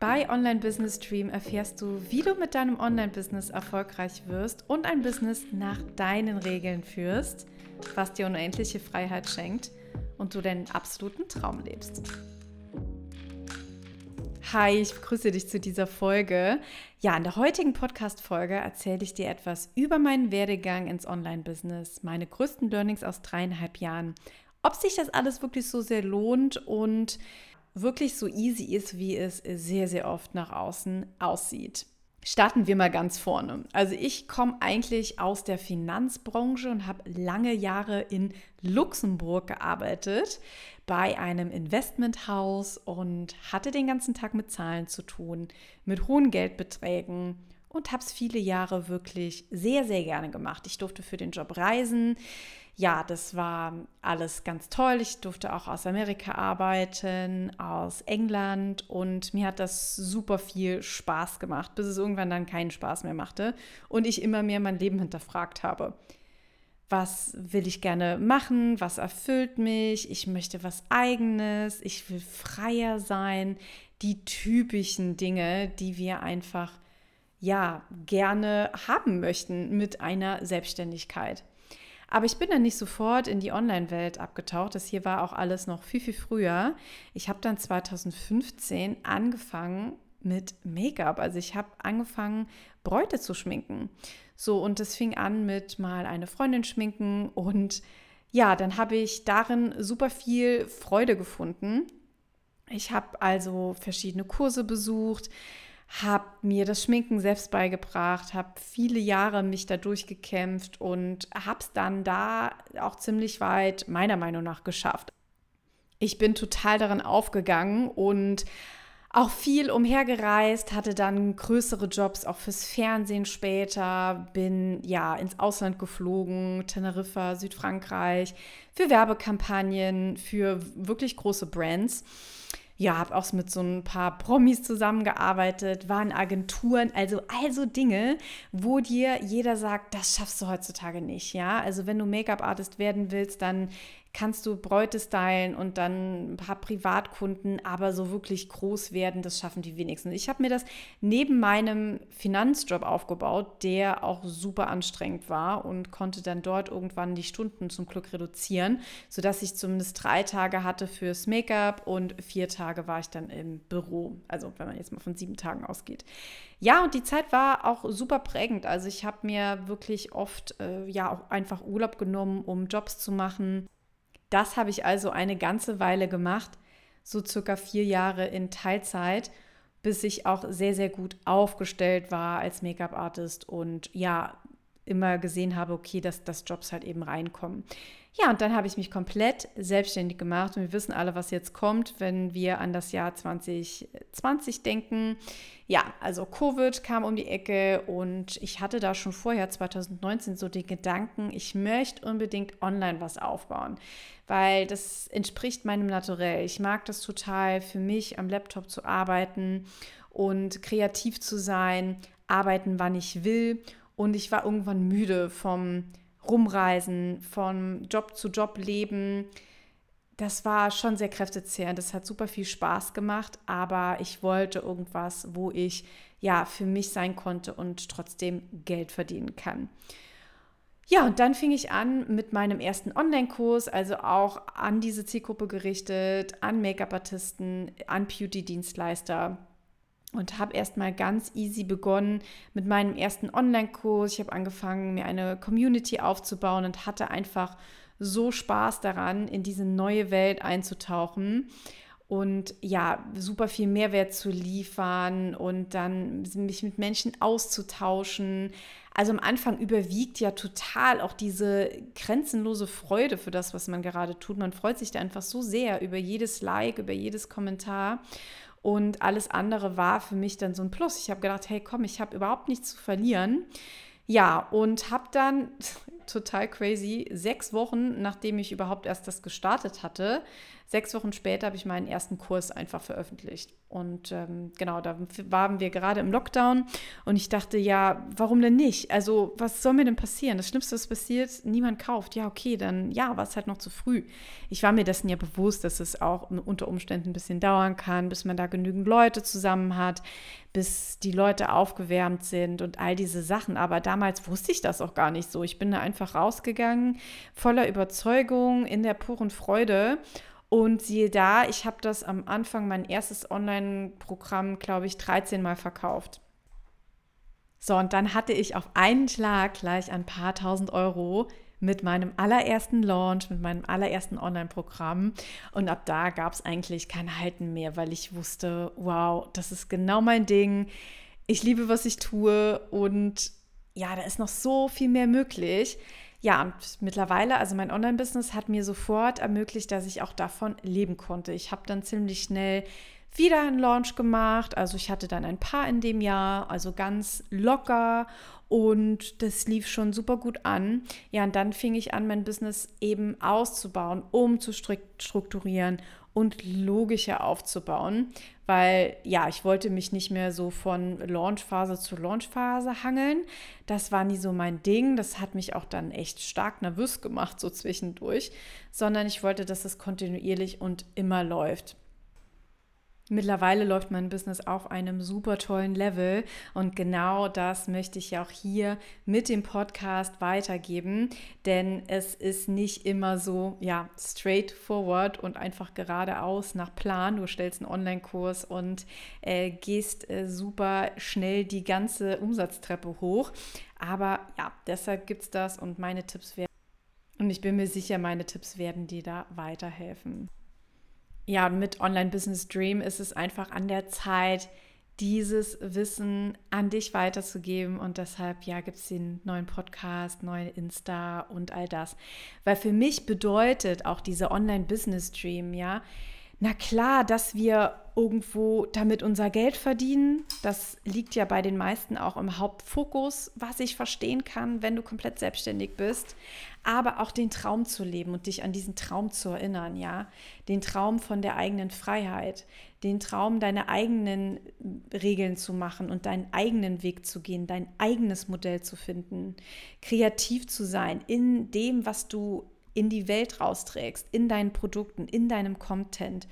Bei Online Business Stream erfährst du, wie du mit deinem Online-Business erfolgreich wirst und ein Business nach deinen Regeln führst, was dir unendliche Freiheit schenkt und du deinen absoluten Traum lebst. Hi, ich begrüße dich zu dieser Folge. Ja, in der heutigen Podcast-Folge erzähle ich dir etwas über meinen Werdegang ins Online-Business, meine größten Learnings aus dreieinhalb Jahren, ob sich das alles wirklich so sehr lohnt und wirklich so easy ist, wie es sehr, sehr oft nach außen aussieht. Starten wir mal ganz vorne. Also ich komme eigentlich aus der Finanzbranche und habe lange Jahre in Luxemburg gearbeitet bei einem Investmenthaus und hatte den ganzen Tag mit Zahlen zu tun, mit hohen Geldbeträgen und habe es viele Jahre wirklich sehr, sehr gerne gemacht. Ich durfte für den Job reisen ja, das war alles ganz toll. Ich durfte auch aus Amerika arbeiten, aus England und mir hat das super viel Spaß gemacht, bis es irgendwann dann keinen Spaß mehr machte und ich immer mehr mein Leben hinterfragt habe. Was will ich gerne machen? Was erfüllt mich? Ich möchte was eigenes. Ich will freier sein. Die typischen Dinge, die wir einfach ja gerne haben möchten mit einer Selbstständigkeit. Aber ich bin dann nicht sofort in die Online-Welt abgetaucht. Das hier war auch alles noch viel, viel früher. Ich habe dann 2015 angefangen mit Make-up. Also ich habe angefangen, Bräute zu schminken. So, und das fing an mit mal eine Freundin schminken und ja, dann habe ich darin super viel Freude gefunden. Ich habe also verschiedene Kurse besucht, habe mir das Schminken selbst beigebracht, habe viele Jahre mich da durchgekämpft und habe es dann da auch ziemlich weit meiner Meinung nach geschafft. Ich bin total darin aufgegangen und auch viel umhergereist, hatte dann größere Jobs auch fürs Fernsehen später, bin ja ins Ausland geflogen, Teneriffa, Südfrankreich, für Werbekampagnen, für wirklich große Brands ja, habe auch mit so ein paar Promis zusammengearbeitet, waren Agenturen, also also Dinge, wo dir jeder sagt, das schaffst du heutzutage nicht, ja? Also wenn du Make-up-Artist werden willst, dann kannst du Bräute stylen und dann ein paar Privatkunden, aber so wirklich groß werden, das schaffen die wenigsten. Ich habe mir das neben meinem Finanzjob aufgebaut, der auch super anstrengend war und konnte dann dort irgendwann die Stunden zum Glück reduzieren, sodass ich zumindest drei Tage hatte fürs Make-up und vier Tage war ich dann im Büro. Also wenn man jetzt mal von sieben Tagen ausgeht. Ja, und die Zeit war auch super prägend. Also ich habe mir wirklich oft äh, ja auch einfach Urlaub genommen, um Jobs zu machen das habe ich also eine ganze Weile gemacht, so circa vier Jahre in Teilzeit, bis ich auch sehr, sehr gut aufgestellt war als Make-up-Artist und ja, immer gesehen habe, okay, dass, dass Jobs halt eben reinkommen. Ja, und dann habe ich mich komplett selbstständig gemacht und wir wissen alle, was jetzt kommt, wenn wir an das Jahr 2020 denken. Ja, also Covid kam um die Ecke und ich hatte da schon vorher 2019 so den Gedanken, ich möchte unbedingt online was aufbauen, weil das entspricht meinem Naturell. Ich mag das total für mich am Laptop zu arbeiten und kreativ zu sein, arbeiten, wann ich will und ich war irgendwann müde vom Rumreisen, von Job zu Job leben. Das war schon sehr kräftezehrend. Das hat super viel Spaß gemacht, aber ich wollte irgendwas, wo ich ja für mich sein konnte und trotzdem Geld verdienen kann. Ja, und dann fing ich an mit meinem ersten Online-Kurs, also auch an diese Zielgruppe gerichtet, an Make-up-Artisten, an Beauty-Dienstleister und habe erstmal ganz easy begonnen mit meinem ersten Online-Kurs. Ich habe angefangen, mir eine Community aufzubauen und hatte einfach so Spaß daran, in diese neue Welt einzutauchen und ja, super viel Mehrwert zu liefern und dann mich mit Menschen auszutauschen. Also am Anfang überwiegt ja total auch diese grenzenlose Freude für das, was man gerade tut. Man freut sich da einfach so sehr über jedes Like, über jedes Kommentar. Und alles andere war für mich dann so ein Plus. Ich habe gedacht, hey, komm, ich habe überhaupt nichts zu verlieren. Ja, und habe dann total crazy sechs Wochen, nachdem ich überhaupt erst das gestartet hatte, sechs Wochen später habe ich meinen ersten Kurs einfach veröffentlicht. Und ähm, genau, da waren wir gerade im Lockdown und ich dachte, ja, warum denn nicht? Also, was soll mir denn passieren? Das Schlimmste, was passiert, niemand kauft. Ja, okay, dann ja, war es halt noch zu früh. Ich war mir dessen ja bewusst, dass es auch unter Umständen ein bisschen dauern kann, bis man da genügend Leute zusammen hat, bis die Leute aufgewärmt sind und all diese Sachen. Aber damals wusste ich das auch gar nicht so. Ich bin da einfach rausgegangen, voller Überzeugung, in der puren Freude. Und siehe da, ich habe das am Anfang, mein erstes Online-Programm, glaube ich, 13 Mal verkauft. So, und dann hatte ich auf einen Schlag gleich ein paar tausend Euro mit meinem allerersten Launch, mit meinem allerersten Online-Programm. Und ab da gab es eigentlich kein Halten mehr, weil ich wusste, wow, das ist genau mein Ding. Ich liebe, was ich tue und ja, da ist noch so viel mehr möglich. Ja, und mittlerweile, also mein Online-Business hat mir sofort ermöglicht, dass ich auch davon leben konnte. Ich habe dann ziemlich schnell wieder einen Launch gemacht. Also ich hatte dann ein paar in dem Jahr, also ganz locker und das lief schon super gut an. Ja, und dann fing ich an, mein Business eben auszubauen, um zu strukturieren und logischer aufzubauen, weil ja, ich wollte mich nicht mehr so von Launchphase zu Launchphase hangeln. Das war nie so mein Ding. Das hat mich auch dann echt stark nervös gemacht, so zwischendurch, sondern ich wollte, dass es kontinuierlich und immer läuft. Mittlerweile läuft mein Business auf einem super tollen Level und genau das möchte ich ja auch hier mit dem Podcast weitergeben, denn es ist nicht immer so, ja, straightforward und einfach geradeaus nach Plan. Du stellst einen Online-Kurs und äh, gehst äh, super schnell die ganze Umsatztreppe hoch. Aber ja, deshalb gibt es das und meine Tipps werden, und ich bin mir sicher, meine Tipps werden dir da weiterhelfen ja, mit Online Business Dream ist es einfach an der Zeit, dieses Wissen an dich weiterzugeben. Und deshalb, ja, gibt es den neuen Podcast, neuen Insta und all das. Weil für mich bedeutet auch dieser Online-Business-Dream, ja, na klar, dass wir irgendwo damit unser Geld verdienen. Das liegt ja bei den meisten auch im Hauptfokus, was ich verstehen kann, wenn du komplett selbstständig bist. Aber auch den Traum zu leben und dich an diesen Traum zu erinnern, ja. Den Traum von der eigenen Freiheit, den Traum, deine eigenen Regeln zu machen und deinen eigenen Weg zu gehen, dein eigenes Modell zu finden, kreativ zu sein in dem, was du in die Welt rausträgst, in deinen Produkten, in deinem Content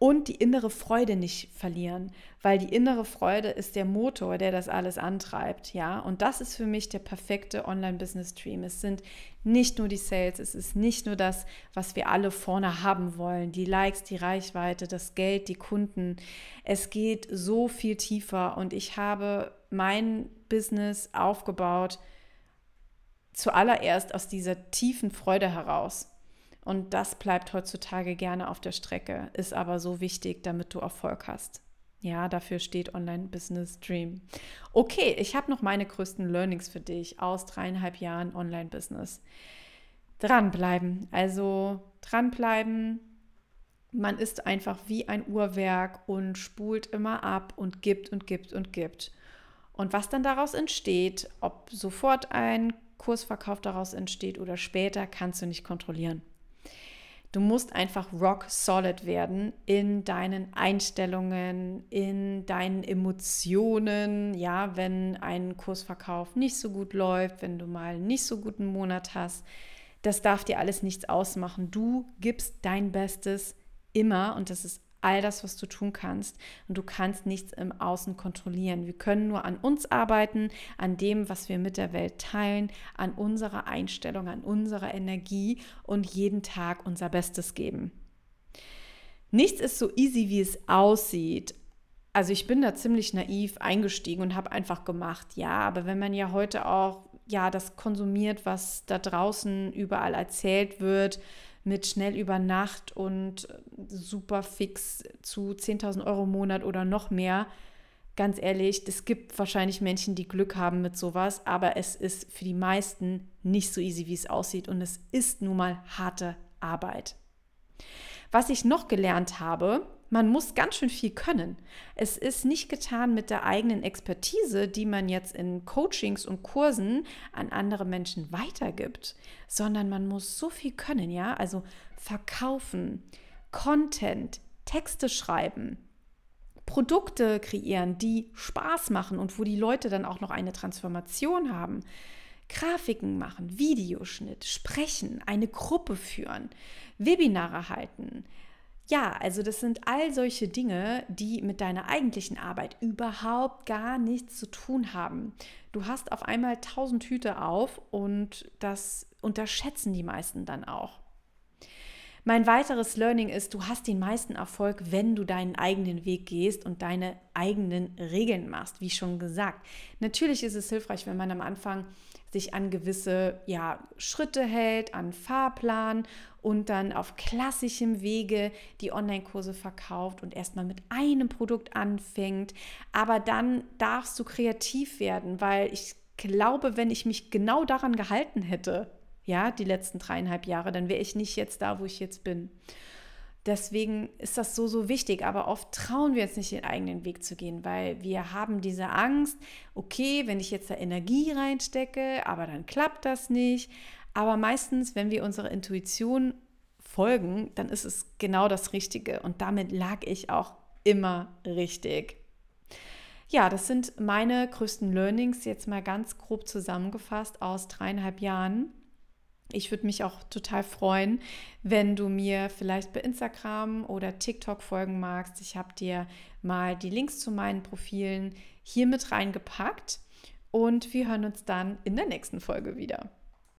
und die innere Freude nicht verlieren, weil die innere Freude ist der Motor, der das alles antreibt, ja? Und das ist für mich der perfekte Online Business Dream. Es sind nicht nur die Sales, es ist nicht nur das, was wir alle vorne haben wollen, die Likes, die Reichweite, das Geld, die Kunden. Es geht so viel tiefer und ich habe mein Business aufgebaut zuallererst aus dieser tiefen Freude heraus. Und das bleibt heutzutage gerne auf der Strecke, ist aber so wichtig, damit du Erfolg hast. Ja, dafür steht Online Business Dream. Okay, ich habe noch meine größten Learnings für dich aus dreieinhalb Jahren Online Business. Dranbleiben, also dranbleiben. Man ist einfach wie ein Uhrwerk und spult immer ab und gibt und gibt und gibt. Und was dann daraus entsteht, ob sofort ein Kursverkauf daraus entsteht oder später, kannst du nicht kontrollieren. Du musst einfach rock solid werden in deinen Einstellungen, in deinen Emotionen. Ja, wenn ein Kursverkauf nicht so gut läuft, wenn du mal nicht so guten Monat hast, das darf dir alles nichts ausmachen. Du gibst dein Bestes immer und das ist all das, was du tun kannst. Und du kannst nichts im Außen kontrollieren. Wir können nur an uns arbeiten, an dem, was wir mit der Welt teilen, an unserer Einstellung, an unserer Energie und jeden Tag unser Bestes geben. Nichts ist so easy, wie es aussieht. Also ich bin da ziemlich naiv eingestiegen und habe einfach gemacht, ja, aber wenn man ja heute auch ja das konsumiert, was da draußen überall erzählt wird, mit schnell über Nacht und super fix zu 10.000 Euro im Monat oder noch mehr. Ganz ehrlich, es gibt wahrscheinlich Menschen, die Glück haben mit sowas, aber es ist für die meisten nicht so easy, wie es aussieht und es ist nun mal harte Arbeit. Was ich noch gelernt habe, man muss ganz schön viel können. Es ist nicht getan mit der eigenen Expertise, die man jetzt in Coachings und Kursen an andere Menschen weitergibt, sondern man muss so viel können, ja? Also verkaufen, Content, Texte schreiben, Produkte kreieren, die Spaß machen und wo die Leute dann auch noch eine Transformation haben. Grafiken machen, Videoschnitt, sprechen, eine Gruppe führen, Webinare halten. Ja, also das sind all solche Dinge, die mit deiner eigentlichen Arbeit überhaupt gar nichts zu tun haben. Du hast auf einmal tausend Hüte auf und das unterschätzen die meisten dann auch. Mein weiteres Learning ist, du hast den meisten Erfolg, wenn du deinen eigenen Weg gehst und deine eigenen Regeln machst, wie schon gesagt. Natürlich ist es hilfreich, wenn man am Anfang sich an gewisse ja, Schritte hält, an Fahrplan und dann auf klassischem Wege die Online-Kurse verkauft und erstmal mit einem Produkt anfängt. Aber dann darfst du kreativ werden, weil ich glaube, wenn ich mich genau daran gehalten hätte, ja, die letzten dreieinhalb Jahre, dann wäre ich nicht jetzt da, wo ich jetzt bin. Deswegen ist das so, so wichtig. Aber oft trauen wir uns nicht, den eigenen Weg zu gehen, weil wir haben diese Angst, okay, wenn ich jetzt da Energie reinstecke, aber dann klappt das nicht. Aber meistens, wenn wir unserer Intuition folgen, dann ist es genau das Richtige. Und damit lag ich auch immer richtig. Ja, das sind meine größten Learnings jetzt mal ganz grob zusammengefasst aus dreieinhalb Jahren. Ich würde mich auch total freuen, wenn du mir vielleicht bei Instagram oder TikTok folgen magst. Ich habe dir mal die Links zu meinen Profilen hier mit reingepackt und wir hören uns dann in der nächsten Folge wieder.